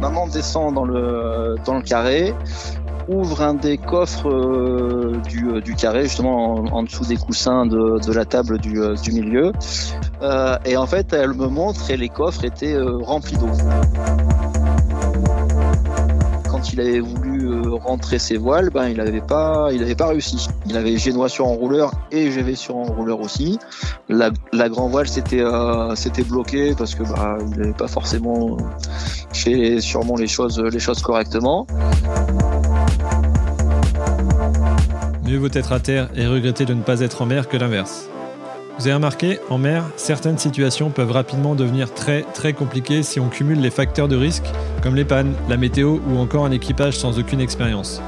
maman descend dans le, carré, ouvre un des coffres euh, du, du, carré, justement en, dessous des coussins de, la table du, du milieu. Euh, et en fait, elle me montre et les coffres étaient remplis d'eau quand il avait voulu euh, rentrer ses voiles, ben il n'avait pas, il avait pas réussi. Il avait génois sur enrouleur et GV sur enrouleur aussi. La, grand voile c'était euh, c'était bloqué parce que bah il n'avait pas forcément fait sûrement les choses les choses correctement. Mieux vaut être à terre et regretter de ne pas être en mer que l'inverse. Vous avez remarqué, en mer, certaines situations peuvent rapidement devenir très très compliquées si on cumule les facteurs de risque comme les pannes, la météo ou encore un équipage sans aucune expérience.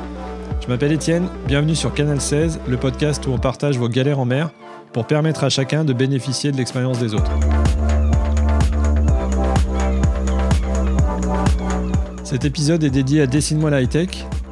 Je m'appelle Étienne, bienvenue sur Canal 16, le podcast où on partage vos galères en mer pour permettre à chacun de bénéficier de l'expérience des autres. Cet épisode est dédié à Dessine-moi la high-tech,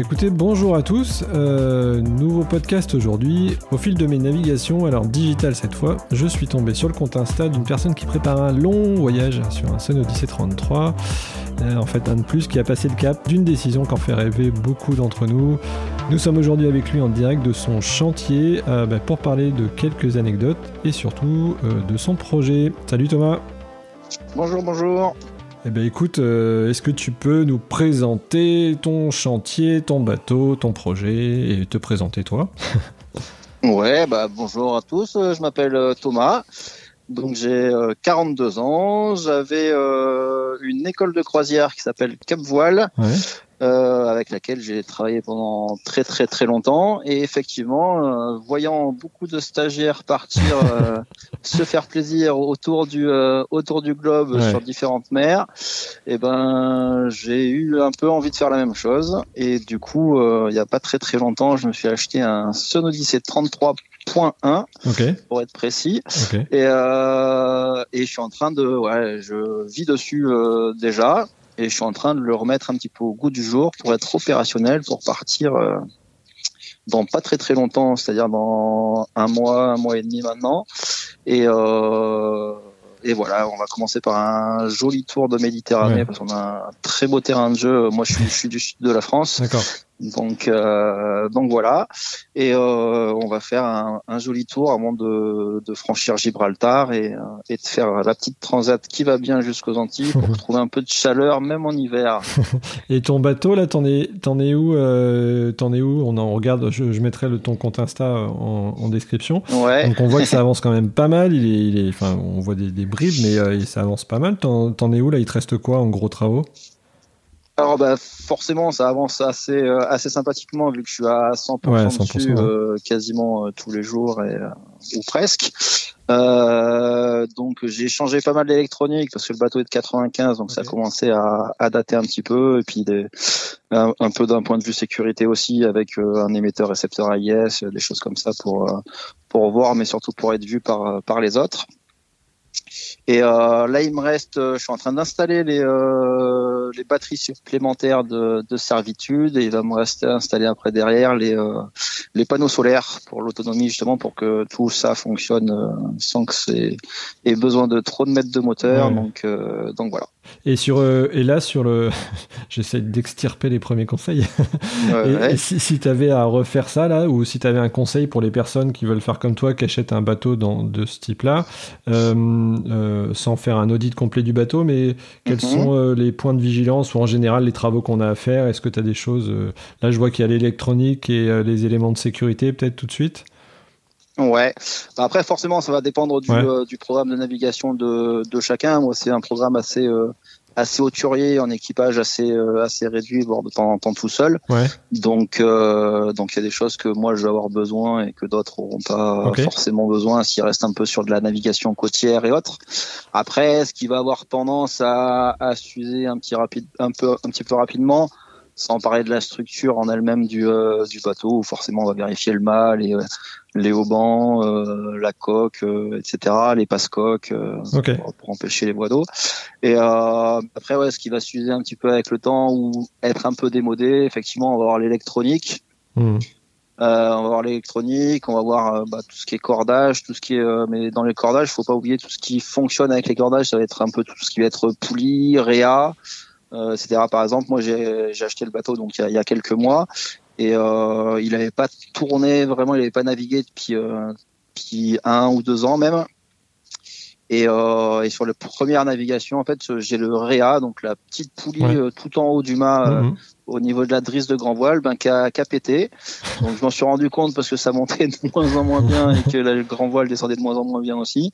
Écoutez, bonjour à tous. Euh, nouveau podcast aujourd'hui. Au fil de mes navigations, alors digital cette fois, je suis tombé sur le compte Insta d'une personne qui prépare un long voyage sur un Sun Odyssey 33. Euh, en fait, un de plus qui a passé le cap d'une décision qu'en fait rêver beaucoup d'entre nous. Nous sommes aujourd'hui avec lui en direct de son chantier euh, bah, pour parler de quelques anecdotes et surtout de son projet. Salut Thomas. Bonjour, bonjour. Eh bien écoute, euh, est-ce que tu peux nous présenter ton chantier, ton bateau, ton projet et te présenter toi Ouais, bah bonjour à tous, euh, je m'appelle euh, Thomas. Donc j'ai 42 ans, j'avais une école de croisière qui s'appelle Cap Voile. Ouais euh, avec laquelle j'ai travaillé pendant très très très longtemps. Et effectivement, euh, voyant beaucoup de stagiaires partir euh, se faire plaisir autour du euh, autour du globe sur différentes mers, et eh ben j'ai eu un peu envie de faire la même chose. Et du coup, il n'y a pas très très longtemps, je me suis acheté un Sonodyssey 33.1 pour être précis. Et, euh, et je suis en train de ouais je vis dessus déjà et je suis en train de le remettre un petit peu au goût du jour pour être opérationnel pour partir euh, dans pas très très longtemps, c'est-à-dire dans un mois, un mois et demi maintenant. Et euh, et voilà, on va commencer par un joli tour de Méditerranée parce qu'on a un très beau terrain de jeu. Moi, je suis, je suis du sud de la France. Donc, euh, donc voilà. Et euh, on va faire un, un, joli tour avant de, de franchir Gibraltar et, euh, et, de faire la petite transat qui va bien jusqu'aux Antilles pour trouver un peu de chaleur, même en hiver. et ton bateau, là, t'en es, t'en es où euh, T'en es où? On en regarde. Je, je, mettrai le ton compte Insta en, en, description. Ouais. Donc on voit que ça avance quand même pas mal. Il est, il est, enfin, on voit des, des bribes, mais euh, ça avance pas mal. T'en, t'en es où là? Il te reste quoi en gros travaux? Alors bah forcément ça avance assez euh, assez sympathiquement vu que je suis à 100%, dessus euh, quasiment euh, tous les jours et, ou presque. donc j'ai changé pas mal d'électronique parce que le bateau est de 95 donc ça a commencé à, à, dater un petit peu et puis des, un, peu d'un point de vue sécurité aussi avec un émetteur récepteur AIS des choses comme ça pour pour voir mais surtout pour être vu par par les autres. Et euh, là, il me reste, je suis en train d'installer les, euh, les batteries supplémentaires de, de, servitude et il va me rester installé après derrière les, euh, les panneaux solaires pour l'autonomie justement pour que tout ça fonctionne euh, sans que c'est ait besoin de trop de mètres de moteur. Donc, donc voilà. Et sur et là sur le, j'essaie d'extirper les premiers conseils. et, si, si tu avais à refaire ça là, ou si tu avais un conseil pour les personnes qui veulent faire comme toi, qui achètent un bateau dans, de ce type-là. Euh, euh, sans faire un audit complet du bateau, mais quels mhm. sont euh, les points de vigilance ou en général les travaux qu'on a à faire? Est-ce que tu as des choses euh, Là, je vois qu'il y a l'électronique et les éléments de sécurité, peut-être tout de suite? Ouais. Bah, après, forcément, ça va dépendre du, du programme de navigation de, de chacun. Moi, c'est un programme assez assez hauturier en équipage assez assez réduit voire de temps en temps tout seul Ouais. donc donc il y a des choses que moi je vais avoir besoin et que d'autres auront pas Ok. forcément besoin s'ils restent un peu sur de la navigation côtière et autres après ce qui va avoir tendance à à s'user un petit rapide un peu un petit peu rapidement sans parler de la structure en elle-même du, euh, du bateau, où forcément on va vérifier le mât, les, euh, les haubans, euh, la coque, euh, etc., les passe-coques, euh, Ok. pour, pour empêcher les voies d'eau. Et euh, après, ouais, ce qui va s'user un petit peu avec le temps ou être un peu démodé, effectivement, on va avoir l'électronique. Euh, on va voir l'électronique, on va voir bah, tout ce qui est cordage, tout ce qui est. euh, mais dans les cordages, faut pas oublier tout ce qui fonctionne avec les cordages. Ça va être un peu tout ce qui va être poulie, réa, euh. Par exemple, moi j'ai acheté le bateau donc il y a, il y a quelques mois et euh, il avait pas tourné vraiment, il avait pas navigué depuis euh, depuis un ou deux ans même. Et, euh, et sur la première navigation, en fait, j'ai le réa, donc la petite poulie Ouais. euh, tout en haut du mât. euh, Mhm. au niveau de la drisse de grand voile, ben, qui a, qui a pété. Donc, je m'en suis rendu compte parce que ça montait de moins en moins bien et que le grand voile descendait de moins en moins bien aussi.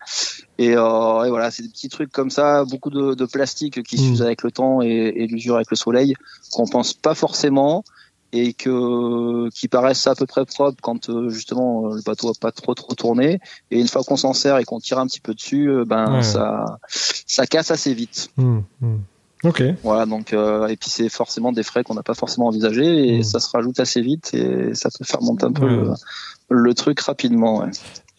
Et, euh, et voilà, c'est des petits trucs comme ça, beaucoup de, de plastique qui Mm. s'usent avec le temps et, et l'usure avec le soleil, qu'on pense pas forcément et que qui paraissent à peu près propres quand euh, justement euh, le bateau a pas trop trop tourné et une fois qu'on s'en sert et qu'on tire un petit peu dessus euh, ben Ouais. ça ça casse assez vite Hmm. Hmm. Ok. voilà, donc euh, et puis c'est forcément des frais qu'on n'a pas forcément envisagés et Mm. ça se rajoute assez vite et ça peut faire monter un peu le, le truc rapidement. Ouais.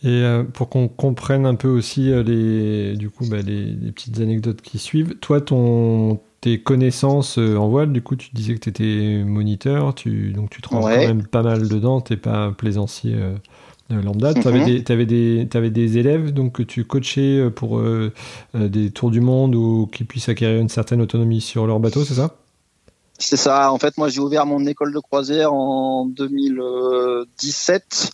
Et pour qu'on comprenne un peu aussi les, du coup, bah, les, les petites anecdotes qui suivent, toi, ton, tes connaissances euh, en voile, du coup, tu disais que tu étais moniteur, tu, donc tu te rends Ouais. quand même pas mal dedans, t'es pas plaisancier euh, euh, lambda. Tu avais, des, élèves donc, que tu coachais pour euh, des tours du monde ou qui puissent acquérir une certaine autonomie sur leur bateau, c'est ça? C'est ça. En fait, moi, j'ai ouvert mon école de croisière en 2017.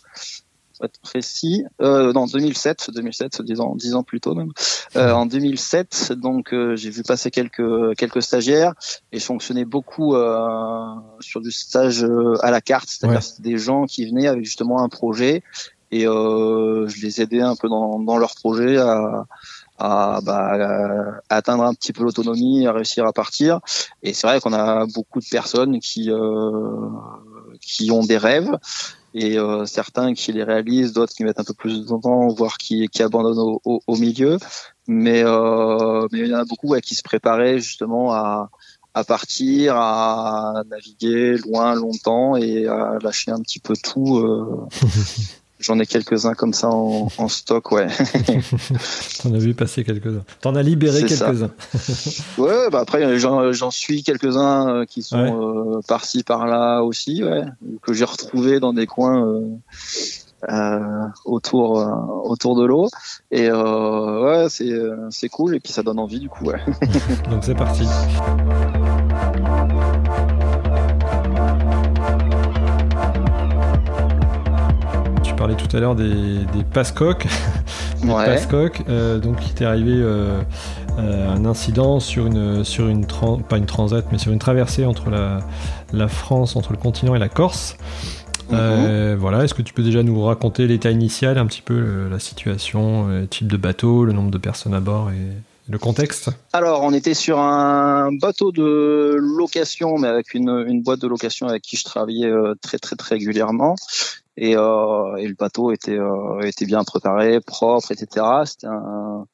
Pour être précis, euh, non 2007, 2007, 10 ans, 10 ans plus tôt même. Euh, en 2007, donc euh, j'ai vu passer quelques quelques stagiaires et je fonctionnais beaucoup euh, sur du stage à la carte, c'est-à-dire Ouais. des gens qui venaient avec justement un projet et je les aidais un peu dans, dans leur projet à à, bah, à atteindre un petit peu l'autonomie, à réussir à partir. Et c'est vrai qu'on a beaucoup de personnes qui euh, qui ont des rêves et euh, certains qui les réalisent, d'autres qui mettent un peu plus de temps, voire qui, qui abandonnent au, au, au milieu. Mais euh, mais il y en a beaucoup ouais, qui se préparaient justement à à partir, à naviguer loin, longtemps et à lâcher un petit peu tout. euh. J'en ai quelques-uns comme ça en, en stock, ouais. T'en as vu passer quelques-uns. T'en as libéré quelques-uns. Ouais, bah après j'en suis quelques-uns euh, qui sont Ouais. euh, par-ci par-là aussi, ouais, que j'ai retrouvés dans des coins euh, euh, autour euh, autour de l'eau et euh, ouais c'est c'est cool et puis ça donne envie du coup ouais. Donc c'est parti. Tout à l'heure des, des passe-coques. Des Ouais. passe-coques, euh, donc il t'est arrivé euh, euh, un incident sur une, sur une tran- pas une transat, mais sur une traversée entre la, la France, entre le continent et la Corse. Mhm. Euh, voilà, est-ce que tu peux déjà nous raconter l'état initial, un petit peu la situation, le type de bateau, le nombre de personnes à bord et le contexte? Alors, on était sur un bateau de location, mais avec une, une boîte de location avec qui je travaillais euh, très très très régulièrement. Et, euh, et le bateau était euh, était bien préparé, propre, etc. C'était un,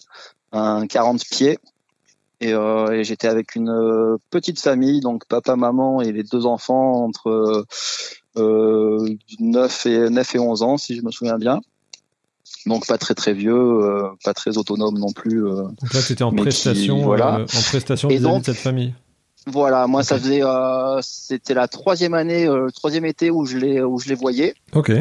un 40 pieds. Et, euh, et j'étais avec une euh, petite famille, donc papa, maman et les deux enfants entre euh, 9 et 9 et 11 ans, si je me souviens bien. Donc pas très très vieux, euh, pas très autonome non plus. euh, Donc là, tu étais en Mais qui- prestation, voilà. euh, en prestation vis-à-vis de cette famille. Voilà, moi ça faisait, euh, c'était la troisième année, euh, le troisième été où je les où je les voyais. Ok.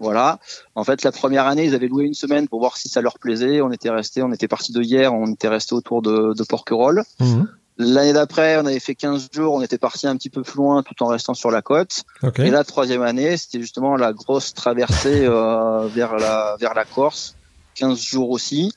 Voilà. En fait, la première année, ils avaient loué une semaine pour voir si ça leur plaisait. On était resté, on était parti de hier, on était resté autour de, de Porquerolles. Mhm. L'année d'après, on avait fait 15 jours, on était parti un petit peu plus loin tout en restant sur la côte. Ok. Et la troisième année, c'était justement la grosse traversée euh, vers la vers la Corse, 15 jours aussi.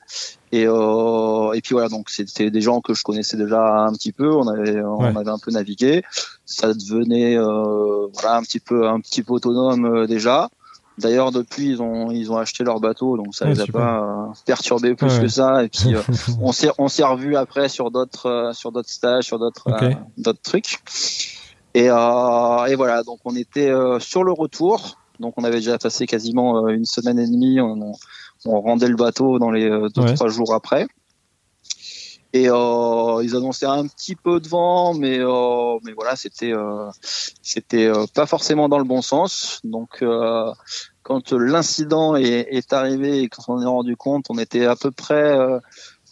Et euh, et puis voilà, donc c'était des gens que je connaissais déjà un petit peu. On avait on Ouais. avait un peu navigué. Ça devenait euh, voilà un petit peu un petit peu autonome euh, déjà. D'ailleurs, depuis, ils ont, ils ont acheté leur bateau, donc ça les a pas perturbés plus que ça. Et puis, on s'est, on s'est revu après sur d'autres, sur d'autres stages, sur d'autres, d'autres trucs. Et, et voilà, donc on était sur le retour. Donc on avait déjà passé quasiment une semaine et demie. On, on rendait le bateau dans les deux trois jours après. Et euh, ils annonçaient un petit peu de vent, mais euh, mais voilà, c'était euh, c'était euh, pas forcément dans le bon sens. Donc euh, quand l'incident est, est, arrivé et quand on est rendu compte, on était à peu près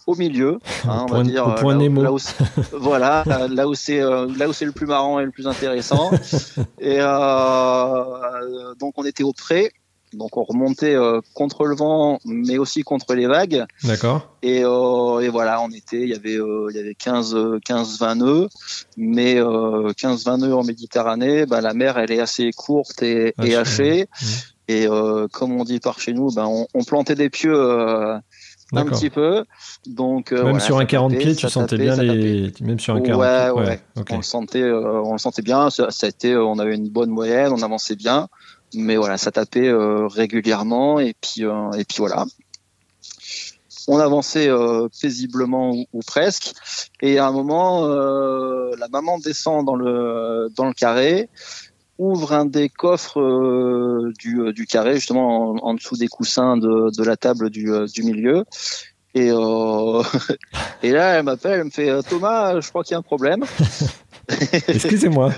au milieu, hein, on va dire, point là, Nemo. Là où, voilà, là où c'est là où c'est le plus marrant et le plus intéressant. et donc on était au près donc on remontait euh, contre le vent, mais aussi contre les vagues. D'accord. Et, euh, et, voilà, on était, il y avait, euh, il y avait 15, 15, 20 nœuds, mais 15, 20 nœuds en Méditerranée, bah, la mer elle est assez courte et, et hachée. Et comme on dit par chez nous, ben on, on plantait des pieux un petit peu. Donc même sur un 40 pieds, tu sentais bien les, même sur un 40 ouais, ouais, ouais. On le sentait, on le sentait bien. Ça, ça, a été, on avait une bonne moyenne, on avançait bien mais voilà, ça tapait euh, régulièrement et puis euh, et puis voilà. On avançait euh, paisiblement ou, presque, et à un moment, la maman descend dans le dans le carré, ouvre un des coffres du, du carré, justement en, dessous des coussins de, de la table du, du milieu, et, euh, et là, elle m'appelle, elle me fait Thomas, je crois qu'il y a un problème. Excusez-moi.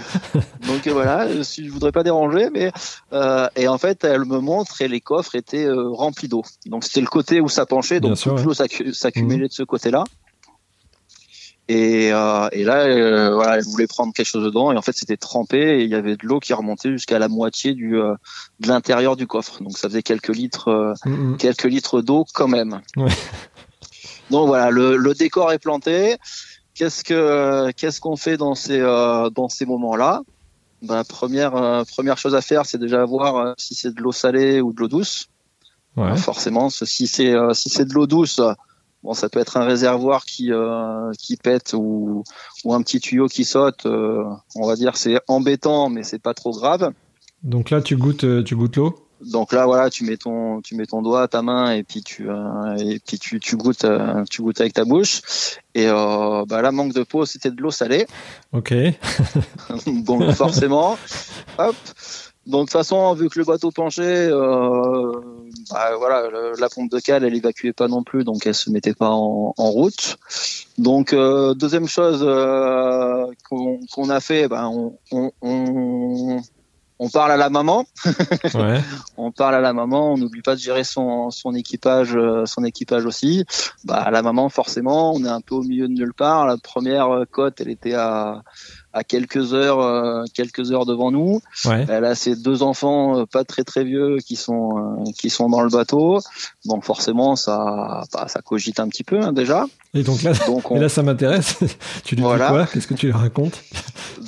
Donc euh, voilà, je, ne voudrais pas déranger, mais euh, et en fait, elle me montre et les coffres étaient euh, remplis d'eau. Donc c'était le côté où ça penchait, donc toute l'eau s'accumulait mhm. de ce côté-là. Et, euh, et là, euh, voilà, elle voulait prendre quelque chose dedans, et en fait, c'était trempé, et il y avait de l'eau qui remontait jusqu'à la moitié du de l'intérieur du coffre. Donc ça faisait quelques litres, mhm. quelques litres d'eau quand même. Ouais. Donc voilà, le, le décor est planté. Qu'est-ce que qu'est-ce qu'on fait dans ces euh, dans ces moments-là? Ben, première euh, première chose à faire, c'est déjà voir euh, si c'est de l'eau salée ou de l'eau douce. Ouais. forcément, si c'est si c'est de l'eau douce, bon, ça peut être un réservoir qui qui pète ou ou un petit tuyau qui saute. on va dire c'est embêtant, mais c'est pas trop grave. Donc là, tu goûtes tu goûtes l'eau? Donc là voilà tu mets ton tu mets ton doigt ta main et puis tu euh, et puis tu, tu goûtes euh, tu goûtes avec ta bouche. Et euh, bah là manque de peau c'était de l'eau salée. Ok. Donc forcément. Hop. Donc de toute façon vu que le bateau penchait bah, voilà la pompe de cale elle évacuait pas non plus donc elle se mettait pas en, en route. Donc deuxième chose qu'on a fait bah, on, on, on on parle à la maman. ouais. on parle à la maman. On n'oublie pas de gérer son, son équipage, euh, son équipage aussi. Bah, la maman, forcément, on est un peu au milieu de nulle part. La première euh, côte, elle était à à quelques heures, euh, quelques heures devant nous. Elle a ses deux enfants, euh, pas très très vieux, qui sont euh, qui sont dans le bateau. Donc forcément, ça bah, ça cogite un petit peu hein, déjà. Et donc là, donc là ça m'intéresse. tu lui dis quoi? Qu'est-ce que tu lui racontes?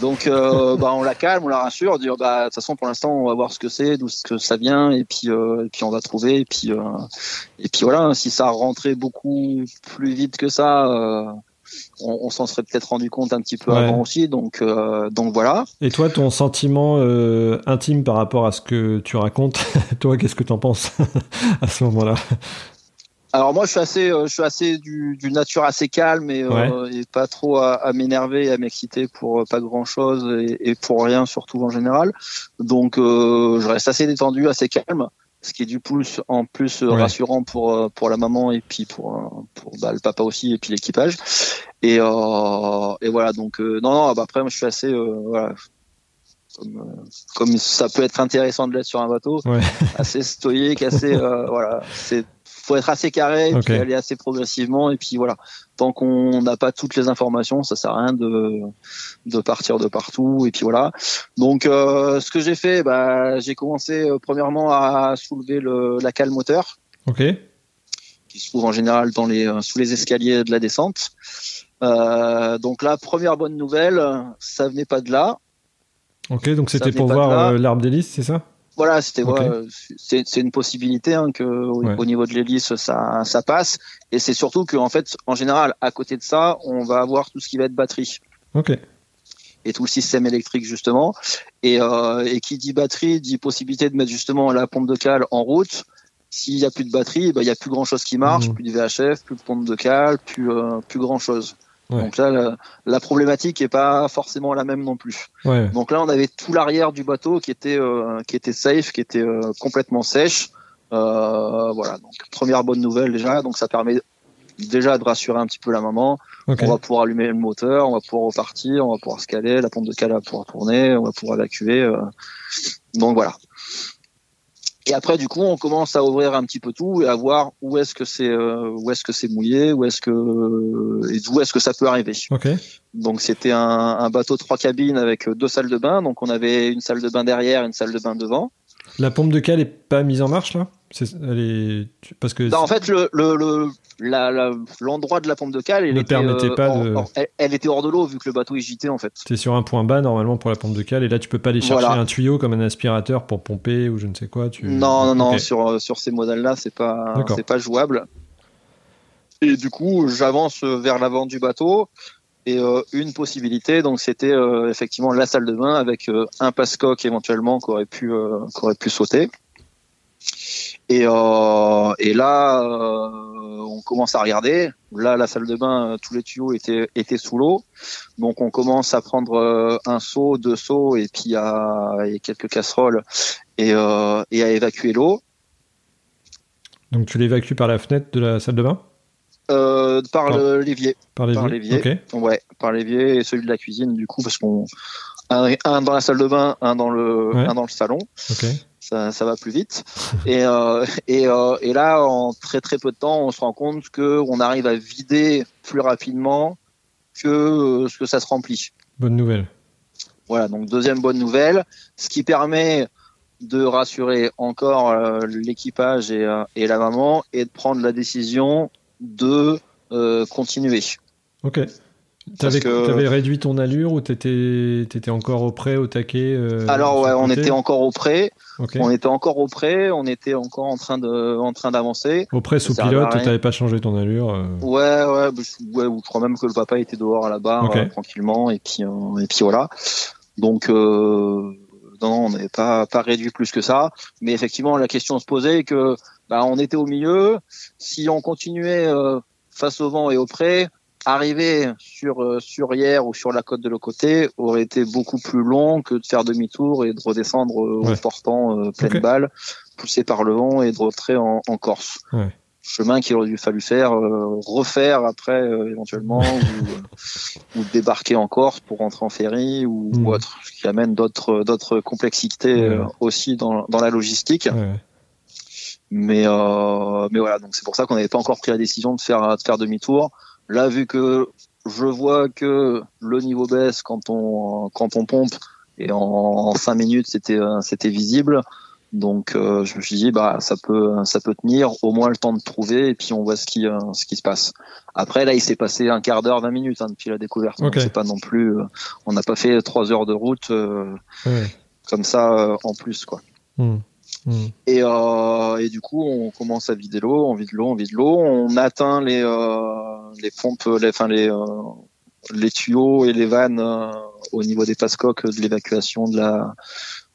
Donc bah on la calme, on la rassure, dire bah de toute façon pour l'instant on va voir ce que c'est, d'où ce que ça vient, et puis et puis on va trouver, et puis et puis voilà, si ça rentrait beaucoup plus vite que ça on, s'en serait peut-être rendu compte un petit peu avant aussi. Donc, euh, donc voilà. Et toi, ton sentiment euh, intime par rapport à ce que tu racontes, toi, qu'est-ce que tu en penses à ce moment-là? Alors moi je suis assez, euh, je suis assez du, nature assez calme et, pas trop à, m'énerver et à m'exciter pour pas grand chose et, pour rien surtout en général. Donc je reste assez détendu, assez calme ce qui est du plus en plus rassurant pour euh, pour la maman et puis pour euh, pour bah, le papa aussi et puis l'équipage et euh, et voilà donc euh, non non bah, après moi je suis assez voilà comme, comme ça peut être intéressant de l'être sur un bateau ouais. assez stoïque assez voilà c'est faut être assez carré, okay. puis aller assez progressivement, et puis voilà. Tant qu'on n'a pas toutes les informations, ça sert à rien de de partir de partout, et puis voilà. Donc, euh, ce que j'ai fait, bah, j'ai commencé euh, premièrement à soulever le, la cale moteur. Ok. Qui se trouve en général dans les euh, sous les escaliers de la descente. Donc la première bonne nouvelle, ça venait pas de là. Ok, donc c'était pour voir l'arbre d'hélice, c'est ça? Voilà, c'était c'est une possibilité hein, que au, niveau de l'hélice ça ça passe et c'est surtout que en fait en général à côté de ça on va avoir tout ce qui va être batterie. Ok. et tout le système électrique justement. Et, et qui dit batterie dit possibilité de mettre justement la pompe de cale en route. S'il y a plus de batterie, bah, il y a plus grand chose qui marche, mmh. plus de VHF, plus de pompe de cale, plus plus grand chose. Donc là, la, problématique est pas forcément la même non plus. Ouais. Donc là, on avait tout l'arrière du bateau qui était euh, qui était safe, qui était euh, complètement sèche. Euh, voilà. Donc première bonne nouvelle déjà. Donc ça permet déjà de rassurer un petit peu la maman. On va pouvoir allumer le moteur, on va pouvoir repartir, on va pouvoir se caler, la pompe de cale va pouvoir tourner, on va pouvoir évacuer. Euh. Donc voilà. Et après, du coup, on commence à ouvrir un petit peu tout et à voir où est-ce que c'est, euh, où est-ce que c'est mouillé, où est-ce que et d'où est-ce que ça peut arriver. Okay. Donc c'était un, un, bateau trois cabines avec deux salles de bain. Donc on avait une salle de bain derrière, une salle de bain devant. La pompe de cale est pas mise en marche là? Elle est... parce que bah, en fait le, le, le l'endroit de la pompe de cale elle ne était, permettait pas euh, de hors, elle, elle, était hors de l'eau vu que le bateau est en fait. C'est sur un point bas normalement pour la pompe de cale et là tu peux pas aller chercher Voilà. un tuyau comme un aspirateur pour pomper ou je ne sais quoi. Tu... Non non non sur sur ces modèles là c'est pas c'est pas jouable. Et du coup j'avance vers l'avant du bateau et euh, une possibilité donc c'était euh, effectivement la salle de bain avec euh, un passe-coque éventuellement qui aurait pu pu sauter. Et, là, on commence à regarder. Là, la salle de bain, tous les tuyaux étaient, étaient sous l'eau. Donc, on commence à prendre un seau, deux seaux, et puis à, et quelques casseroles, et, et à évacuer l'eau. Donc tu l'évacues par la fenêtre de la salle de bain? Euh, par le- l'évier. Par l'évier Par l'évier. Ok. Ouais, par l'évier et celui de la cuisine, du coup, parce qu'on un, un dans la salle de bain, un dans le, Ouais. un dans le salon. Ça, ça va plus vite. et, euh, et, euh, et là, en très très peu de temps, on se rend compte que on arrive à vider plus rapidement que ce que ça se remplit. Bonne nouvelle. Voilà, donc deuxième bonne nouvelle, ce qui permet de rassurer encore l'équipage et, et la maman et de prendre la décision de euh, continuer. Ok. T'avais que- réduit ton allure ou t'étais étais encore au près, au taquet euh, Alors ouais, on était encore au près, Ok. on était encore au près, on était encore en train de en train d'avancer. Au près sous pilote, t'avais pas changé ton allure. euh, Ouais, ouais, bah, ouais, ou je crois même que le papa était dehors à la barre Ok. euh, tranquillement et puis euh, et puis voilà. Donc euh, non, on n'avait pas pas réduit plus que ça, mais effectivement la question se posait que bah on était au milieu, si on continuait euh, face au vent et au près, arriver sur euh, sur hier ou sur la côte de l'autre côté aurait été beaucoup plus long que de faire demi-tour et de redescendre euh, Ouais. en portant euh, pleine Ok. balle, poussé par le vent et de rentrer en, en Corse Ouais. Chemin qu'il aurait dû fallu faire, euh, refaire après euh, éventuellement, ou, euh, ou débarquer en Corse pour rentrer en ferry ou, Mm. ou autre, ce qui amène d'autres d'autres complexités euh, aussi dans, dans la logistique. Mais euh, mais voilà, donc c'est pour ça qu'on n'avait pas encore pris la décision de faire de faire demi-tour. Là, vu que je vois que le niveau baisse quand on quand on pompe et en, en cinq minutes c'était euh, c'était visible. Donc euh, je me suis dit bah ça peut ça peut tenir au moins le temps de trouver et puis on voit ce qui euh, ce qui se passe. Après là il s'est passé un quart d'heure 20 minutes hein, depuis la découverte. Donc Ok. c'est pas non plus euh, on n'a pas fait trois heures de route euh, Ouais. comme ça euh, en plus quoi. Hmm. Hmm. Et, euh, et du coup, on commence à vider l'eau, on vide l'eau, on vide l'eau, on atteint les euh, les pompes, les, enfin les euh, les tuyaux et les vannes euh, au niveau des passecoques de l'évacuation de la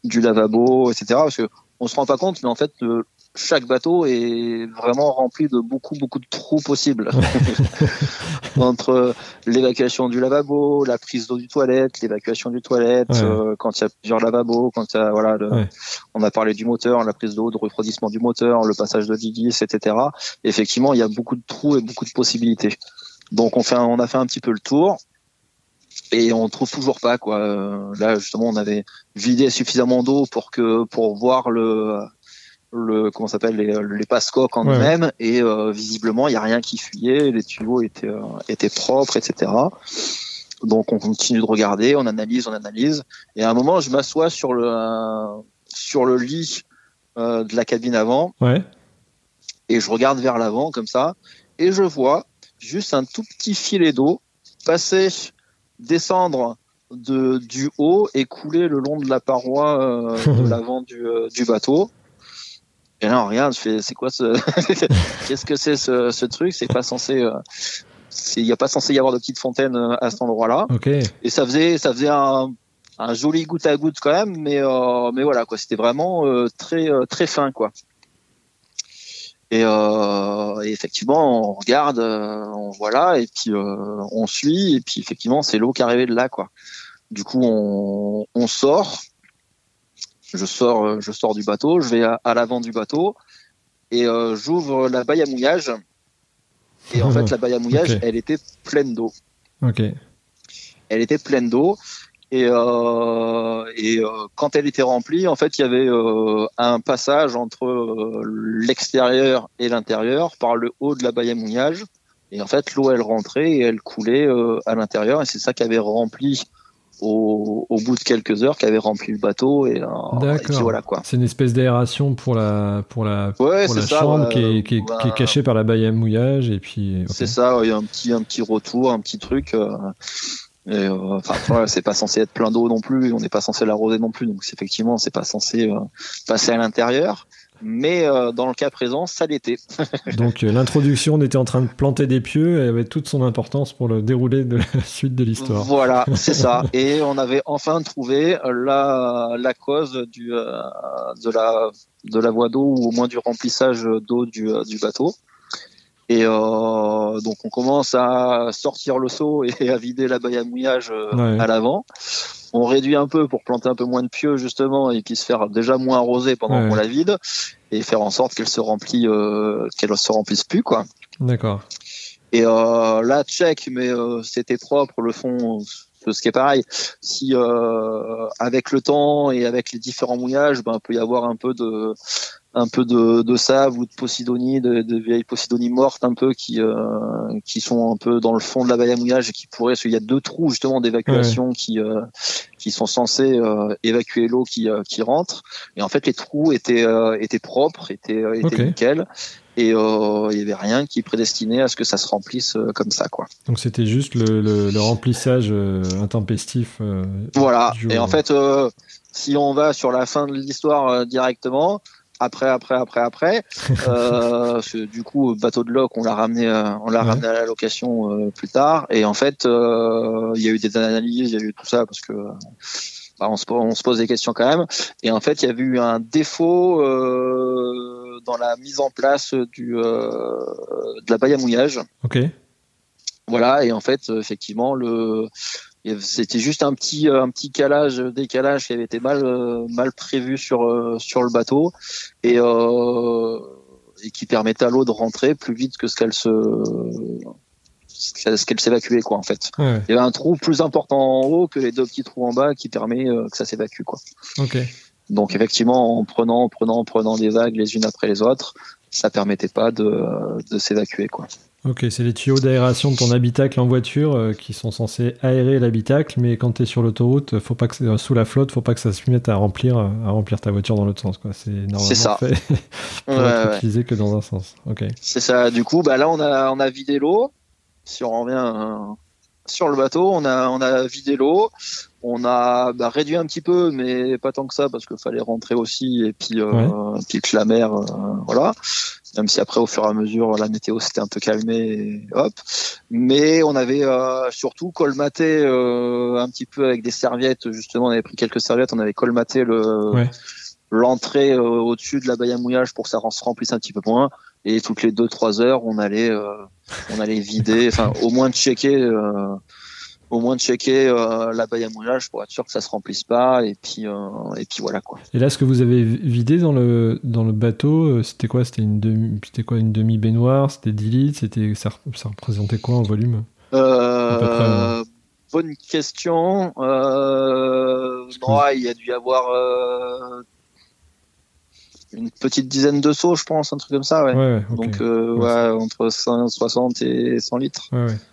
du lavabo, etc. Parce que on se rend pas compte, mais en fait, le- chaque bateau est vraiment rempli de beaucoup beaucoup de trous possibles entre l'évacuation du lavabo, la prise d'eau du toilette, l'évacuation du toilette, Ouais. euh, quand il y a plusieurs lavabos, quand il y a voilà le, Ouais. on a parlé du moteur, la prise d'eau, de refroidissement du moteur, le passage de l'hélice, etc. Effectivement, il y a beaucoup de trous et beaucoup de possibilités. Donc on fait, un- on a fait un petit peu le tour et on trouve toujours pas quoi. Là justement, on avait vidé suffisamment d'eau pour que pour voir le le comment s'appelle les, les passecoques en Ouais, eux-mêmes et euh, visiblement il y a rien qui fuyait, les tuyaux étaient euh, étaient propres, etc. Donc on continue de regarder, on analyse, on analyse et à un moment je m'assois sur le euh, sur le lit euh, de la cabine avant Ouais. et je regarde vers l'avant comme ça et je vois juste un tout petit filet d'eau passer, descendre de du haut et couler le long de la paroi euh, de l'avant du, euh, du bateau. Et là on regarde, je fais c'est quoi ce qu'est-ce que c'est ce, ce truc? C'est pas censé euh, il n'y a pas censé y avoir de petite fontaine à cet endroit-là. Et ça faisait, ça faisait un, un joli goutte à goutte quand même, mais mais voilà quoi, c'était vraiment très très fin quoi. Et, euh, et, effectivement, on regarde, euh, on voit là, et puis euh, on suit, et puis effectivement, c'est l'eau qui arrivait de là, quoi. Du coup, on, on, sort. Je sors, je sors du bateau, je vais à, l'avant du bateau, et euh, j'ouvre la baille à mouillage. Et en fait, la baille à mouillage, elle était pleine d'eau. Ok. Elle était pleine d'eau. Et, euh, et euh, quand elle était remplie, en fait, il y avait euh, un passage entre euh, l'extérieur et l'intérieur par le haut de la baille à mouillage. Et en fait, l'eau, elle rentrait et elle coulait à l'intérieur. Et c'est ça qui avait rempli au, au, bout de quelques heures, qui avait rempli le bateau. Et, D'accord. voilà quoi. C'est une espèce d'aération pour la pour la, pour la chambre qui, est, qui, est, qui, est, cachée par la baille à mouillage. Et puis. C'est ça. Il y a un petit un petit retour, un petit truc. Et, euh, enfin, c'est pas censé être plein d'eau non plus, on n'est pas censé l'arroser non plus, donc effectivement, c'est pas censé euh, passer à l'intérieur. Mais euh, dans le cas présent, ça l'était. donc l'introduction, on était en train de planter des pieux et avait toute son importance pour le déroulé de la suite de l'histoire. Voilà, c'est ça. Et on avait enfin trouvé la, la cause du, de, la, de la voie d'eau ou au moins du remplissage d'eau du, du bateau. Et euh, donc on commence à sortir le seau et à vider la baille à mouillage euh, à l'avant. On réduit un peu pour planter un peu moins de pieux justement et puis se faire déjà moins arroser pendant qu'on la vide et faire en sorte qu'elle se remplit, euh, qu'elle se remplisse plus quoi. D'accord. Et euh, là check, mais euh, c'était propre le fond. Ce qui est pareil, si euh, avec le temps et avec les différents mouillages, ben, il peut y avoir un peu de un peu de, de save ou de posidonie, de, de vieilles posidonies mortes un peu qui euh, qui sont un peu dans le fond de la baille à mouillage et qui pourraient. Il y a deux trous justement d'évacuation qui euh, qui sont censés euh, évacuer l'eau qui qui rentre. Et en fait, les trous étaient étaient propres, étaient étaient nickel. Et il y avait rien qui prédestinait à ce que ça se remplisse comme ça, quoi. Donc c'était juste le, le, le remplissage intempestif. voilà. Et en fait, si on va sur la fin de l'histoire directement, après, après, après, après. Euh, du coup, bateau de loc, on l'a ramené, euh, on l'a ramené à la location euh, plus tard. Et en fait, euh, il y a eu des analyses, il y a eu tout ça parce que bah, on, se, on, se, pose des questions quand même. Et en fait, il y a eu un défaut dans la mise en place du de la baille à mouillage. Ok. Voilà. Et en fait, effectivement, le c'était juste un petit un petit calage décalage qui avait été mal euh, mal prévu sur euh, sur le bateau et euh, et qui permettait à l'eau de rentrer plus vite que ce qu'elle se ce qu'elle s'évacuait quoi en fait. Il y avait un trou plus important en haut que les deux petits trous en bas qui permet que ça s'évacue quoi. Ok. Donc effectivement en prenant en prenant en prenant des vagues les unes après les autres, ça permettait pas de de s'évacuer quoi. Ok, c'est les tuyaux d'aération de ton habitacle en voiture euh, qui sont censés aérer l'habitacle, mais quand tu es sur l'autoroute, faut pas que euh, sous la flotte, faut pas que ça se mette à remplir, euh, à remplir ta voiture dans l'autre sens. Quoi. C'est normalement ça. fait pour être utilisé que dans un sens. Ok. C'est ça. Du coup, bah là, on a on a vidé l'eau. Si on revient sur le bateau, on a on a vidé l'eau. On a bah, réduit un petit peu, mais pas tant que ça parce qu'il fallait rentrer aussi et puis, puis que la mer, voilà. Même si après au fur et à mesure la météo s'était un peu calmée hop. Mais on avait euh, surtout colmaté euh, un petit peu avec des serviettes justement on avait pris quelques serviettes on avait colmaté le l'entrée euh, au-dessus de la baille à mouillage pour que ça se remplisse un petit peu moins et toutes les deux trois heures on allait on allait vider enfin au moins checker au moins de checker euh, la baille à mouillage pour être sûr que ça se remplisse pas. Et puis euh, et puis voilà quoi. Et là ce que vous avez vidé dans le dans le bateau, euh, c'était quoi? C'était une demi c'était quoi? Une demi baignoire, c'était 10 litres, c'était ça, ça, représentait quoi en volume? Bonne question. il y a dû y avoir une petite dizaine de seaux, je pense, un truc comme ça, ouais. Donc, euh, ouais, entre 60 et 100 litres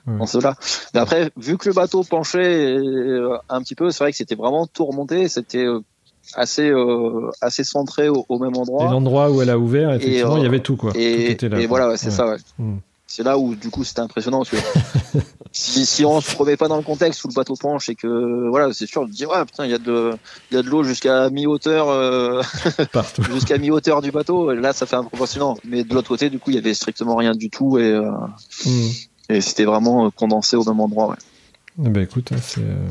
en cela. Mais après, vu que le bateau penchait euh, un petit peu, c'est vrai que c'était vraiment tout remonté, c'était euh, assez assez centré au, même endroit. Et l'endroit où elle a ouvert, effectivement, il y avait tout quoi. Et, tout là, et voilà, c'est ça. Ouais. Hmm c'est là où du coup c'était impressionnant parce que si, si on se remet pas dans le contexte où le bateau penche et que voilà c'est sûr de dire ouais putain il y a de il y a de l'eau jusqu'à mi hauteur euh, jusqu'à mi hauteur du bateau là ça fait impressionnant mais de l'autre côté du coup il y avait strictement rien du tout et euh, mmh. et c'était vraiment condensé au même endroit. Ouais. Eh ben écoute, hein,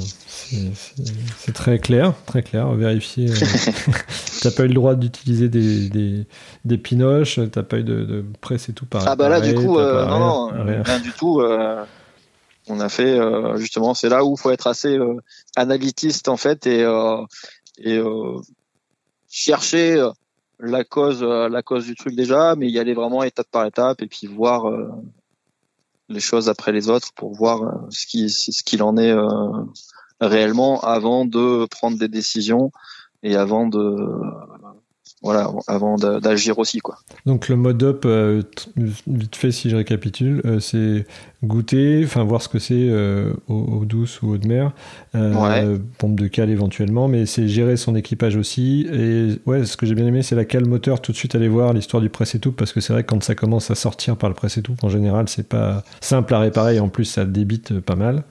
c'est très clair, très clair. Vérifier. t'as pas eu le droit d'utiliser des, des, des pinoches, t'as pas eu de, de presse et tout pareil. Ah bah là du coup, non, non, rien. du tout. on a fait justement, c'est là où il faut être assez analytiste en fait et, et chercher la cause, la cause du truc déjà, mais y aller vraiment étape par étape et puis voir les choses après les autres pour voir euh, ce qui ce qu'il en est euh, réellement avant de prendre des décisions et avant de voilà, avant d'agir aussi, quoi. Donc le mode up, euh, vite fait, si je récapitule, euh, c'est goûter, enfin voir ce que c'est euh, eau, douce ou eau de mer, pompe de cale éventuellement, mais c'est gérer son équipage aussi. Et ouais, ce que j'ai bien aimé, c'est la cale moteur. Tout de suite aller voir l'histoire du press et tout, parce que c'est vrai que quand ça commence à sortir par le press et tout, en général, c'est pas simple à réparer. En plus, ça débite pas mal.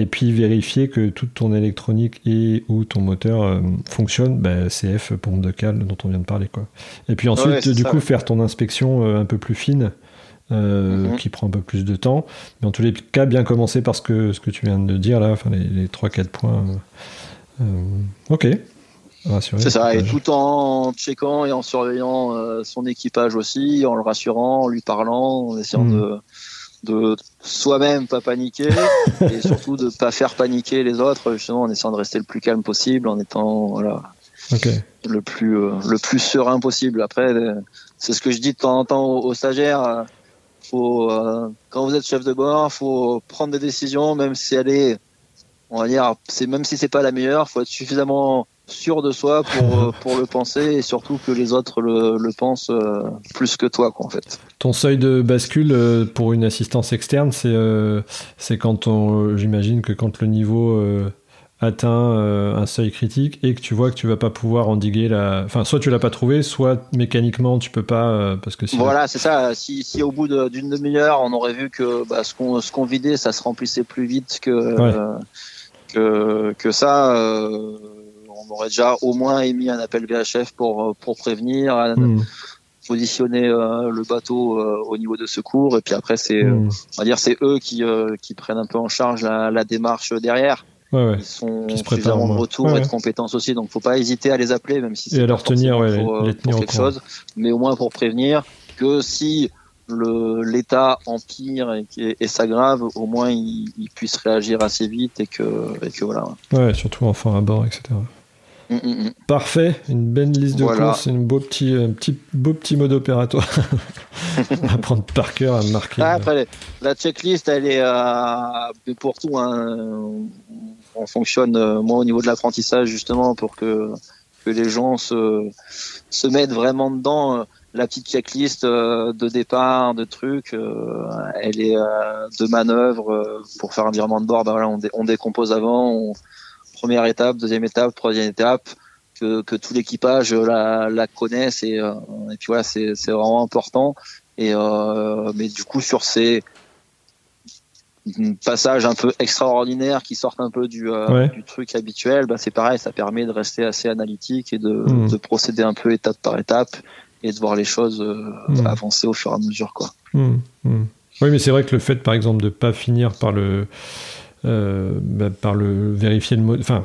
Et puis vérifier que toute ton électronique et ou ton moteur fonctionne. Bah, CF, pompe de cale on vient de parler. Quoi. Et puis ensuite, du coup, faire ton inspection euh, un peu plus fine. Euh, mhm. qui prend un peu plus de temps. Mais en tous les cas, bien commencer par ce que, ce que tu viens de dire là, enfin les, les 3-4 points. Euh, ok. C'est ça, et tout en checkant et en surveillant son équipage aussi, en le rassurant, en lui parlant, en essayant mhm. de, de soi-même pas paniquer et surtout de pas faire paniquer les autres, justement en essayant de rester le plus calme possible, en étant voilà, le plus euh, le plus serein possible. Après, euh, c'est ce que je dis de temps en temps aux, stagiaires. Euh, faut quand vous êtes chef de bord, faut prendre des décisions, même si elle est, on va dire, c'est même si c'est pas la meilleure, faut être suffisamment sûr de soi pour, pour le penser et surtout que les autres le, le pensent plus que toi quoi, en fait. Ton seuil de bascule pour une assistance externe, c'est c'est quand on j'imagine que quand le niveau atteint euh, un seuil critique et que tu vois que tu vas pas pouvoir endiguer la. Enfin, soit tu l'as pas trouvé, soit mécaniquement tu peux pas euh, parce que si. Voilà, c'est ça. Si, si, au bout d'une demi-heure on aurait vu que bah, ce qu'on ce qu'on vidait, ça se remplissait plus vite que que, que ça. Euh, on aurait déjà au moins émis un appel VHF pour pour prévenir, hmm. positionner le bateau au niveau de secours, et puis après c'est, hmm. on va dire, c'est eux qui qui prennent un peu en charge la, la démarche derrière. Ouais, Ils sont suffisamment de retour et de compétences aussi, donc faut pas hésiter à les appeler, même si c'est leur tenir, pour, euh, quelque chose, mais au moins pour prévenir que si l'état empire et, et, s'aggrave, au moins ils, puissent réagir assez vite et que, et que voilà. Ouais, surtout enfants à bord, etc. Mm, mm, mm. Parfait, une belle liste de courses, un beau petit, un petit, beau petit mode opératoire à prendre par cœur, à marquer. Ah, après, la checklist, elle est euh, pour tout. Hein on fonctionne euh, moi au niveau de l'apprentissage justement pour que que les gens se se mettent vraiment dedans. Euh, la petite checklist euh, de départ de trucs elle est de manœuvre pour faire un virement de bord ben voilà, on, décompose avant première étape deuxième étape troisième étape que, que tout l'équipage la, la connaisse et, et puis voilà c'est vraiment important. Et mais du coup sur ces passage un peu extraordinaire qui sortent un peu du, euh, du truc habituel, bah c'est pareil, ça permet de rester assez analytique et de, hmm. de, procéder un peu étape par étape et de voir les choses euh, hmm. avancer au fur et à mesure. Quoi. Hmm. Oui, mais c'est vrai que le fait, par exemple, de pas finir par le euh, bah, par le vérifier le enfin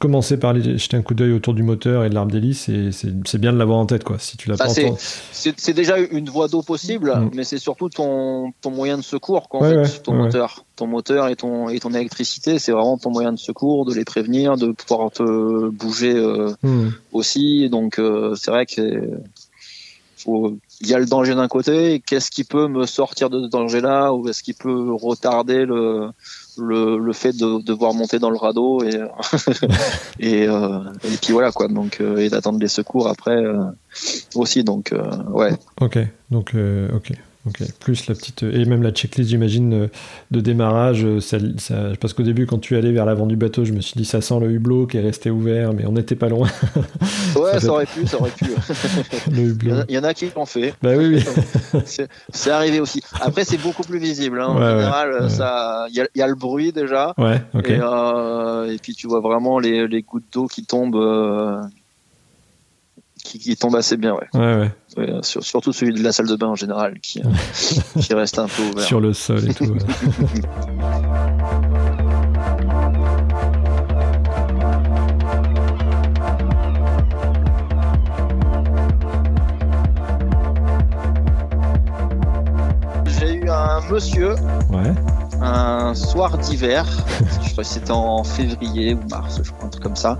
commencer par jeter un coup d'œil autour du moteur et de l'arme d'hélice c'est bien de l'avoir en tête quoi si tu l'as pas c'est déjà une voie d'eau possible mm. mais c'est surtout ton, ton moyen de secours quoi, ton moteur ton moteur et ton et ton électricité c'est vraiment ton moyen de secours de les prévenir de pouvoir te bouger euh, mm. aussi donc euh, c'est vrai que il y a le danger d'un côté, qu'est-ce qui peut me sortir de ce danger-là, ou est-ce qui peut retarder le, le, le fait de, devoir monter dans le radeau et et, euh, et puis voilà quoi. Donc euh, et d'attendre les secours après euh, aussi. Donc euh, ouais. Ok. Donc ok Ok, plus la petite. Et même la checklist, j'imagine, euh, de démarrage. Euh, ça, parce qu'au début, quand tu allais vers l'avant du bateau, je me suis dit, ça sent le hublot qui est resté ouvert, mais on n'était pas loin. ouais, ça, aurait pu, ça aurait pu. le hublot. Il y, en a qui l'ont fait. Bah oui, oui. c'est arrivé aussi. Après, c'est beaucoup plus visible. Hein. en général, ça, il y, a le bruit déjà. Ouais, ok. Et, euh, et puis, tu vois vraiment les, les gouttes d'eau qui tombent. Euh, qui, qui, tombe assez bien, ouais. Ouais, ouais. Surtout celui de la salle de bain en général, qui, qui reste un peu ouvert. Sur le sol et tout. monsieur. Un soir d'hiver, je crois que c'était en février ou mars, je crois, un truc comme ça.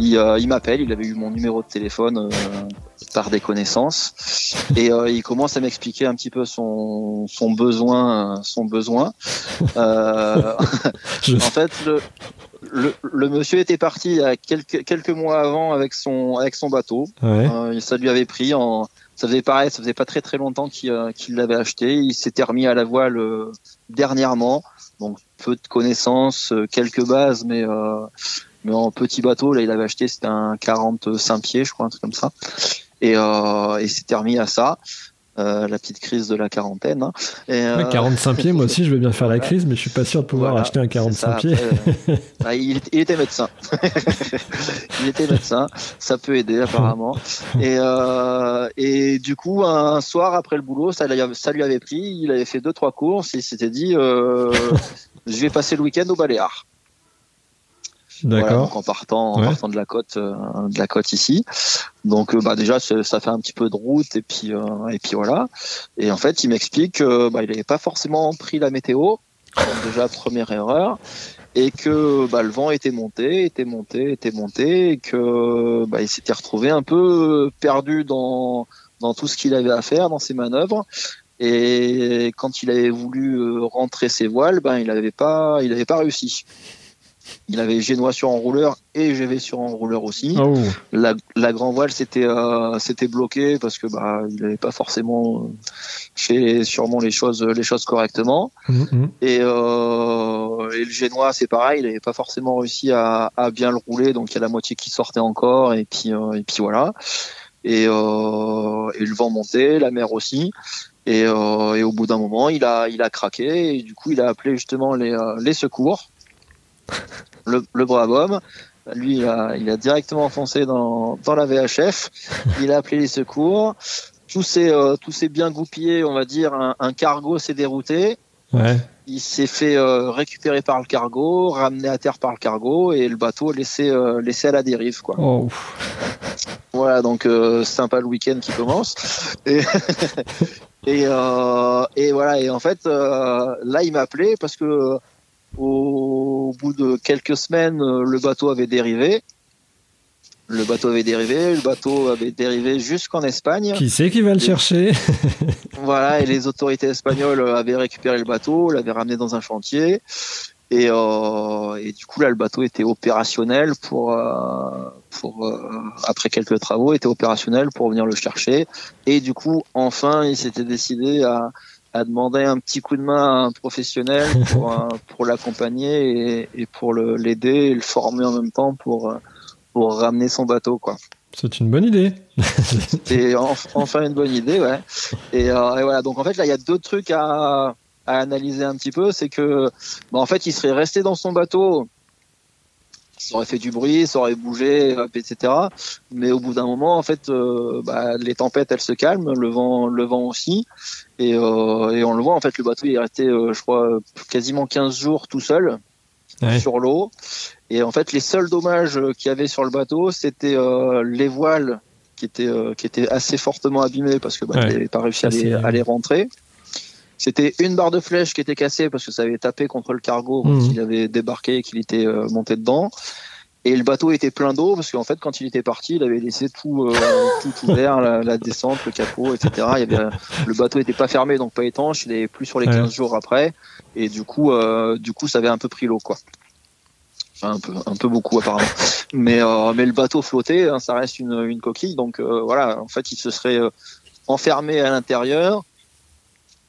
Il, euh, il m'appelle, il avait eu mon numéro de téléphone euh, par des connaissances, et euh, il commence à m'expliquer un petit peu son, son besoin, son besoin. en fait, le, le, le, monsieur était parti quelques, quelques mois avant avec son, avec son bateau. ça lui avait pris en ça faisait pareil, ça faisait pas très très longtemps qu'il l'avait acheté. Il s'était remis à la voile dernièrement, donc peu de connaissances, quelques bases, mais mais en petit bateau là, il avait acheté c'était un 45 pieds, je crois, un truc comme ça, et et s'était remis à ça. Euh, la petite crise de la quarantaine. Hein. Et, 45 euh, pieds, moi aussi je veux bien faire la crise, mais je suis pas sûr de pouvoir acheter un 45 pieds. Euh, bah, il, était médecin. il était médecin, ça peut aider apparemment. Et, et du coup, un soir après le boulot, ça, ça lui avait pris, il avait fait deux trois courses, et il s'était dit, je vais passer le week-end au Baléares. D'accord. en partant, en partant de la côte, euh, de la côte ici. Donc euh, bah déjà ça fait un petit peu de route et puis euh, et puis voilà. Et en fait il m'explique que bah, il n'avait pas forcément pris la météo. déjà première erreur et que bah, le vent était monté, était monté, était monté, et que bah, il s'était retrouvé un peu perdu dans dans tout ce qu'il avait à faire, dans ses manœuvres. Et quand il avait voulu rentrer ses voiles, ben il n'avait pas, il avait pas réussi. Il avait Génois sur enrouleur et GV sur enrouleur aussi. Oh. La, la, grand voile s'était euh, bloqué parce que bah il n'avait pas forcément fait sûrement les choses les choses correctement. Mm-hmm. Et, euh, et, le Génois c'est pareil, il n'avait pas forcément réussi à, à, bien le rouler, donc il y a la moitié qui sortait encore et puis euh, et puis voilà. Et, euh, et le vent montait, la mer aussi. Et, euh, et, au bout d'un moment, il a, il a craqué et du coup, il a appelé justement les, les secours le, le brave homme. Lui, il a, il a directement foncé dans, dans la VHF. Il a appelé les secours. Tout s'est euh, bien goupillé, on va dire. Un, un cargo s'est dérouté. Ouais. Il s'est fait euh, récupérer par le cargo, ramené à terre par le cargo, et le bateau laissé euh, laissé à la dérive, quoi. Oh. Voilà, donc sympa le week-end qui commence. Et, et, et voilà, et en fait, là, il m'a appelé parce que au bout de quelques semaines, euh, le bateau avait dérivé. Le bateau avait dérivé, le bateau avait dérivé jusqu'en Espagne. Qui sait qui va le chercher Voilà, et les autorités espagnoles avaient récupéré le bateau, l'avaient ramené dans un chantier. Et, euh, et, du coup là le bateau était opérationnel pour euh, pour euh, après quelques travaux était opérationnel pour venir le chercher et du coup enfin il s'était décidé à à demander un petit coup de main à un professionnel pour, pour l'accompagner et, et, pour l'aider et le former en même temps pour, pour ramener son bateau. quoi. C'est une bonne idée. C'est enfin une bonne idée, ouais. Et, euh, et, voilà, donc en fait là il y a deux trucs à, à analyser un petit peu, c'est que bah, en fait il serait resté dans son bateau ça aurait fait du bruit, ça aurait bougé, etc. Mais au bout d'un moment, en fait, euh, bah, les tempêtes, elles se calment, le vent, le vent aussi, et, euh, et on le voit. En fait, le bateau il est resté, euh, je crois, quasiment 15 jours tout seul sur l'eau. Et en fait, les seuls dommages qu'il y avait sur le bateau, c'était les voiles qui étaient qui étaient assez fortement abîmées parce que bah, ouais. n'avait pas réussi à les, à les rentrer. C'était une barre de flèche qui était cassée parce que ça avait tapé contre le cargo quand mmh. il avait débarqué et qu'il était euh, monté dedans. Et le bateau était plein d'eau parce qu'en fait, quand il était parti, il avait laissé tout, euh, tout ouvert, la, la, descente, le capot, etc. Il y avait, le bateau n'était pas fermé, donc pas étanche. Il est plus sur les 15 jours après. Et du coup, euh, du coup, ça avait un peu pris l'eau, quoi. Enfin, un peu, un peu beaucoup apparemment. Mais, euh, mais le bateau flottait, hein, ça reste une, une coquille. Donc euh, voilà, en fait, il se serait enfermé à l'intérieur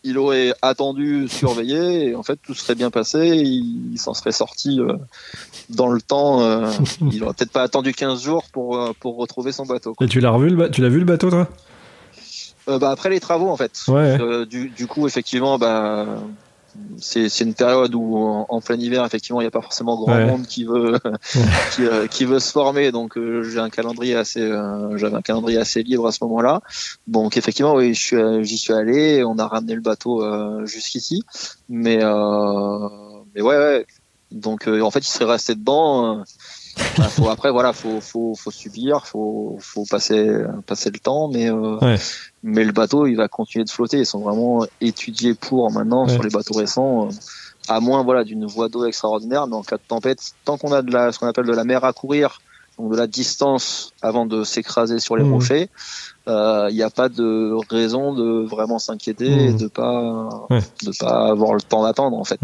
il aurait attendu, surveillé, et en fait tout serait bien passé, il, s'en serait sorti euh, dans le temps. Euh, il aurait peut-être pas attendu 15 jours pour, euh, pour retrouver son bateau. Et tu l'as revu, le tu l'as vu le bateau, toi? Bah, Après les travaux, en fait. du, du, coup, effectivement, bah, c'est une période où en, plein hiver effectivement il n'y a pas forcément grand monde qui veut euh, qui, veut se former. Donc euh, j'ai un calendrier assez euh, j'avais un calendrier assez libre à ce moment-là. Donc effectivement oui j'y suis, j'y suis allé on a ramené le bateau jusqu'ici. Mais mais ouais, ouais. donc en fait il serait resté dedans faut, après voilà faut faut faut subir faut faut passer passer le temps mais mais le bateau il va continuer de flotter. Ils sont vraiment étudiés pour maintenant sur les bateaux récents euh, à moins voilà d'une voie d'eau extraordinaire mais en cas de tempête tant qu'on a de la ce qu'on appelle de la mer à courir donc de la distance avant de s'écraser sur les mmh. rochers il euh, n'y a pas de raison de vraiment s'inquiéter et mmh. de pas de pas avoir le temps d'attendre en fait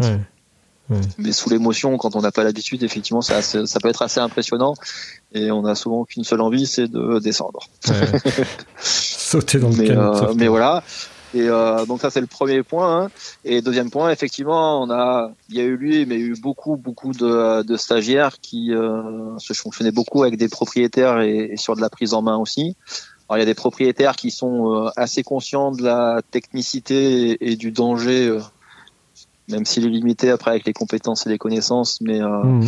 mais sous l'émotion, quand on n'a pas l'habitude, effectivement, ça, ça peut être assez impressionnant. Et on a souvent qu'une seule envie, c'est de descendre. Sauter dans le mais, euh, mais voilà. Et euh, donc ça c'est le premier point. Hein. Et deuxième point, effectivement, on a, il y a eu lui, mais il y a eu beaucoup, beaucoup de, de stagiaires qui euh, se fonctionnaient beaucoup avec des propriétaires et, sur de la prise en main aussi. Alors il y a des propriétaires qui sont assez conscients de la technicité et, et du danger même s'il est limité après avec les compétences et les connaissances, mais euh, mmh.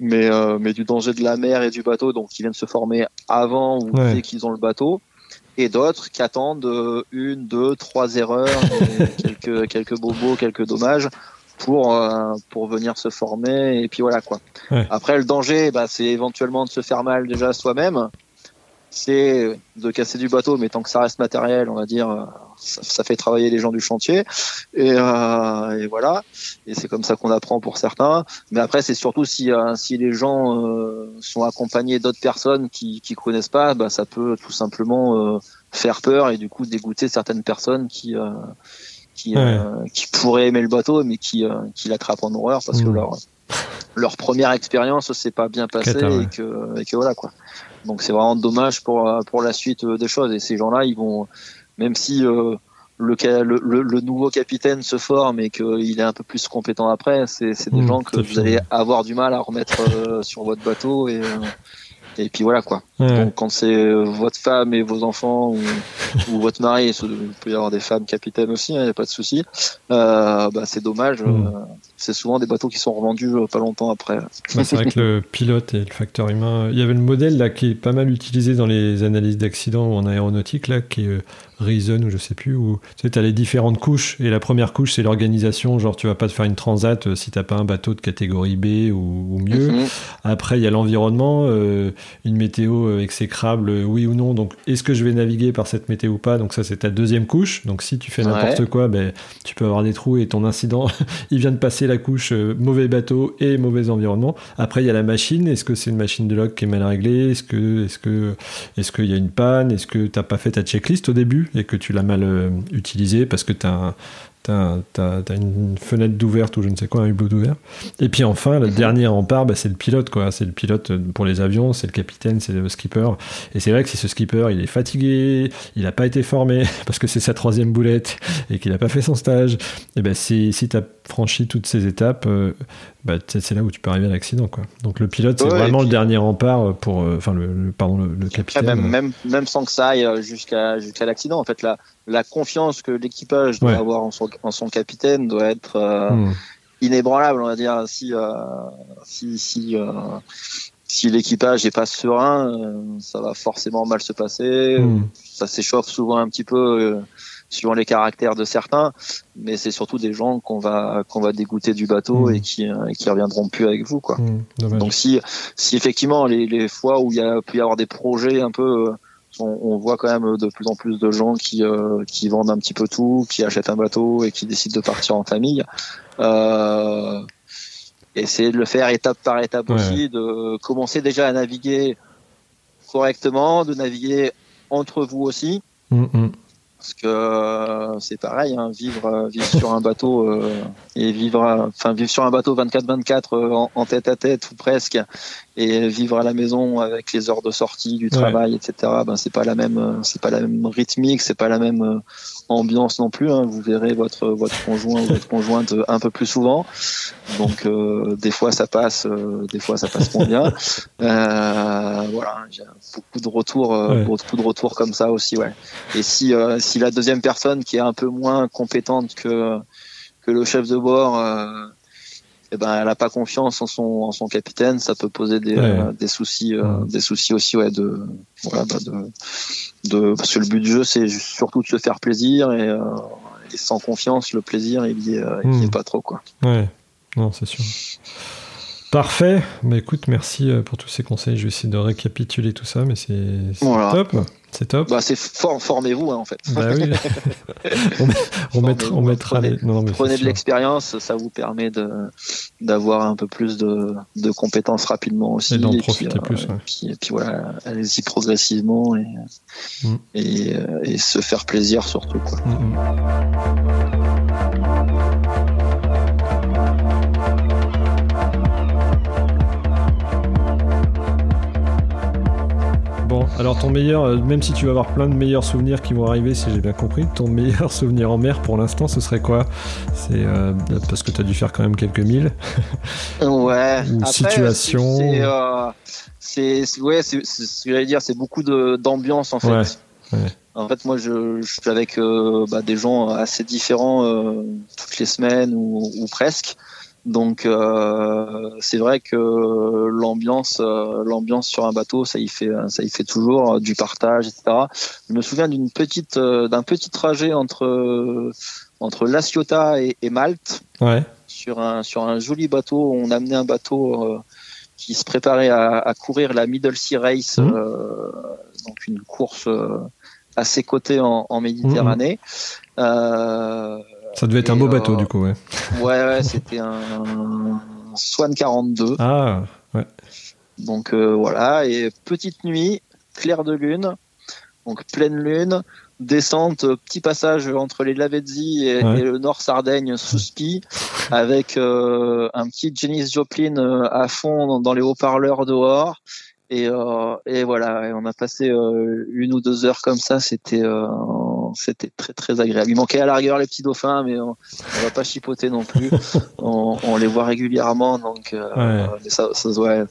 mais euh, mais du danger de la mer et du bateau, donc qui viennent se former avant ou dès qu'ils ont le bateau, et d'autres qui attendent euh, une, deux, trois erreurs, quelques quelques bobos, quelques dommages pour pour venir se former et puis voilà quoi. Après le danger, bah, c'est éventuellement de se faire mal déjà soi-même c'est de casser du bateau, mais tant que ça reste matériel, on va dire, euh, ça, fait travailler les gens du chantier. Et, euh, et voilà. Et c'est comme ça qu'on apprend pour certains. Mais après, c'est surtout si, euh, si les gens euh, sont accompagnés d'autres personnes qui qui connaissent pas, bah, ça peut tout simplement faire peur et du coup dégoûter certaines personnes qui qui, qui pourraient aimer le bateau, mais qui qui l'attrapent en horreur parce que mmh. leur leur première expérience s'est pas bien passée et que et que voilà quoi. Donc c'est vraiment dommage pour euh, pour la suite euh, des choses. Et ces gens-là, ils vont, même si euh, le, le, le, nouveau capitaine se forme et qu'il est un peu plus compétent après, c'est des mmh, gens que vous allez avoir du mal à remettre sur votre bateau et et puis voilà quoi. Donc quand c'est votre femme et vos enfants ou, ou votre mari, il peut y avoir des femmes capitaines aussi, il hein, n'y a pas de souci. Euh, bah, c'est dommage. Mmh. C'est souvent des bateaux qui sont revendus pas longtemps après. Bah, c'est vrai que le pilote et le facteur humain. Il y avait le modèle là qui est pas mal utilisé dans les analyses d'accidents en aéronautique là, qui est Reason ou je sais plus, où tu sais, as les différentes couches, et la première couche, c'est l'organisation, genre tu vas pas te faire une transat euh, si t'as pas un bateau de catégorie B ou, mieux. Mhm. Après, il y a l'environnement, euh, une météo euh, exécrable, oui ou non, donc est-ce que je vais naviguer par cette météo ou pas? Donc ça, c'est ta deuxième couche, donc si tu fais n'importe quoi, ben, tu peux avoir des trous et ton incident, il vient de passer couche mauvais bateau et mauvais environnement. Après, il y a la machine, est-ce que c'est une machine de log qui est mal réglée? Est-ce que est-ce que est-ce qu'il y a une panne? Est-ce que t'as pas fait ta checklist au début et que tu l'as mal euh, utilisé parce que tu as, as, une fenêtre d'ouverte ou je ne sais quoi, un hublot d'ouvert. Et puis enfin, le mhm. dernier rempart, bah, c'est le pilote. quoi. C'est le pilote euh, pour les avions, c'est le capitaine, c'est le skipper. Et c'est vrai que si ce skipper, il est fatigué, il n'a pas été formé parce que c'est sa troisième boulette et qu'il n'a pas fait son stage, et ben si, si tu as franchi toutes ces étapes, euh, bah, c'est là où tu peux arriver à l'accident. Quoi. Donc le pilote, c'est vraiment le dernier rempart pour, euh, enfin le, pardon, le, capitaine. même, même, même, sans que ça aille jusqu'à jusqu'à l'accident, en fait, la, la confiance que l'équipage doit avoir en son, en son capitaine doit être hmm. inébranlable, on va dire. Si si si si l'équipage n'est pas serein, ça va forcément mal se passer. Hmm. Ça s'échauffe souvent un petit peu suivant les caractères de certains, mais c'est surtout des gens qu'on va qu'on va dégoûter du bateau mmh. et qui euh, qui reviendront plus avec vous quoi. Donc si si effectivement les, les fois où il y a pu y avoir des projets un peu euh, on, on, voit quand même de plus en plus de gens qui euh, qui vendent un petit peu tout, qui achètent un bateau et qui décident de partir en famille. Euh, essayer de le faire étape par étape aussi, de commencer déjà à naviguer correctement, de naviguer entre vous aussi. Mmh, parce que euh, c'est pareil, hein, vivre, euh, vivre sur un bateau euh, et vivre, enfin vivre sur un bateau 24/24 en, tête à tête ou presque, et vivre à la maison avec les heures de sortie du travail, etc. Ben c'est pas la même, c'est pas la même rythmique, c'est pas la même ambiance non plus. Hein. Vous verrez votre votre conjoint ou votre conjointe un peu plus souvent. Donc euh, des fois ça passe, euh, des fois ça passe moins bien. Euh, voilà, j'ai beaucoup de retours, beaucoup de retours comme ça aussi, ouais. Et si si la deuxième personne qui est un peu moins compétente que que le chef de bord eh ben elle a pas confiance en son en son capitaine ça peut poser des, des soucis des soucis aussi ouais de voilà bah de, de parce que le but du jeu c'est surtout de se faire plaisir et, et sans confiance le plaisir il y est, il y est hmm. pas trop quoi ouais non c'est sûr Parfait. Bah écoute, merci euh, pour tous ces conseils. Je vais essayer de récapituler tout ça, mais c'est top. C'est top. Bah, c'est formez-vous hein, en fait. Bah oui. on, mettra, on mettra prenez, les... non, prenez de l'expérience, ça vous permet d'avoir un peu plus de, de compétences rapidement aussi. Et d'en profiter euh, plus. Et, puis, voilà, allez-y progressivement et, mm. et, euh, et, se faire plaisir surtout. Quoi. Mm, mm. Alors ton meilleur, euh, même si tu vas avoir plein de meilleurs souvenirs qui vont arriver, si j'ai bien compris, ton meilleur souvenir en mer pour l'instant, ce serait quoi? C'est euh, parce que tu as dû faire quand même quelques milles. ouais. Une situation. C'est euh, ouais, c'est ce que j'allais dire, c'est beaucoup d'ambiance en fait. En fait, moi, je, je suis avec bah, des gens assez différents toutes les semaines ou, ou presque. Donc euh, c'est vrai que l'ambiance, euh, l'ambiance sur un bateau, ça y fait, ça y fait toujours du partage, etc. Je me souviens d'une petite, euh, d'un petit trajet entre entre La Ciotat et, Malte. Ouais. Sur un sur un joli bateau, on amenait un bateau qui se préparait à, à, courir la Middle Sea Race, mmh. donc une course assez cotée en, en Méditerranée. Mmh. Ça devait être un beau bateau, du coup, ouais. Ouais, ouais, c'était un Swan 42. Ah, ouais. Donc euh, voilà, et petite nuit, clair de lune, donc pleine lune, descente, petit passage entre les Lavezzi et, le Nord Sardaigne sous ski, avec euh, un petit Janis Joplin euh, à fond dans, les haut-parleurs dehors. Et, et voilà, on a passé une ou deux heures comme ça. C'était c'était très très agréable. Il manquait à la rigueur les petits dauphins, mais on, on va pas chipoter non plus. on, on, les voit régulièrement, donc euh, ça, ça ouais,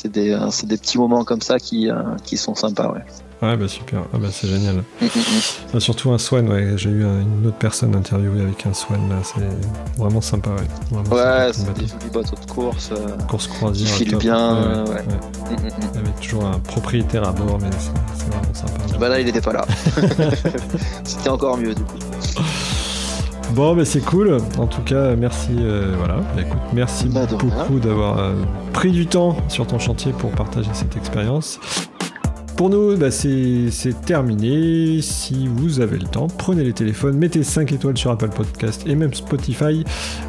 c'est des, des petits moments comme ça qui, euh, qui sont sympas. Ouais. Ouais, bah super, ah, bah, c'est génial. Mm, mm, mm. Surtout un swan, ouais. J'ai eu une autre personne interviewée avec un swan, là, c'est vraiment sympa, ouais. ouais, c'est des jolis bateaux de course. Euh, course croisière. Qui file bien, ouais. Il y avait toujours un propriétaire à bord, mais c'est vraiment sympa. Bah là, il était pas là. C'était encore mieux, du coup. Bon, mais c'est cool. En tout cas, merci. Euh, voilà. Bah, écoute, merci bah, beaucoup d'avoir euh, pris du temps sur ton chantier pour partager cette expérience. Pour nous, bah, c'est terminé. Si vous avez le temps, prenez les téléphones, mettez 5 étoiles sur Apple Podcast et même Spotify.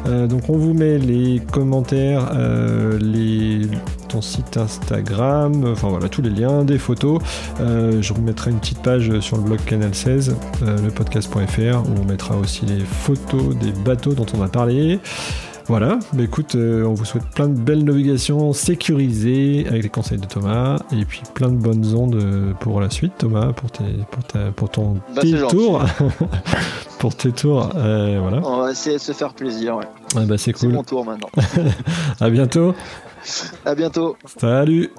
Euh, donc on vous met les commentaires, euh, les, ton site Instagram, enfin voilà, tous les liens, des photos. Euh, je vous mettrai une petite page sur le blog Canal 16, lepodcast.fr, où on mettra aussi les photos des bateaux dont on a parlé. Voilà, bah écoute, euh, on vous souhaite plein de belles navigations sécurisées avec les conseils de Thomas et puis plein de bonnes ondes euh, pour la suite, Thomas, pour, tes, pour, ta, pour ton bah, tour. pour tes tours, euh, voilà. On va essayer de se faire plaisir, ouais. Ah bah c'est cool. C'est mon tour maintenant. à bientôt. À bientôt. Salut.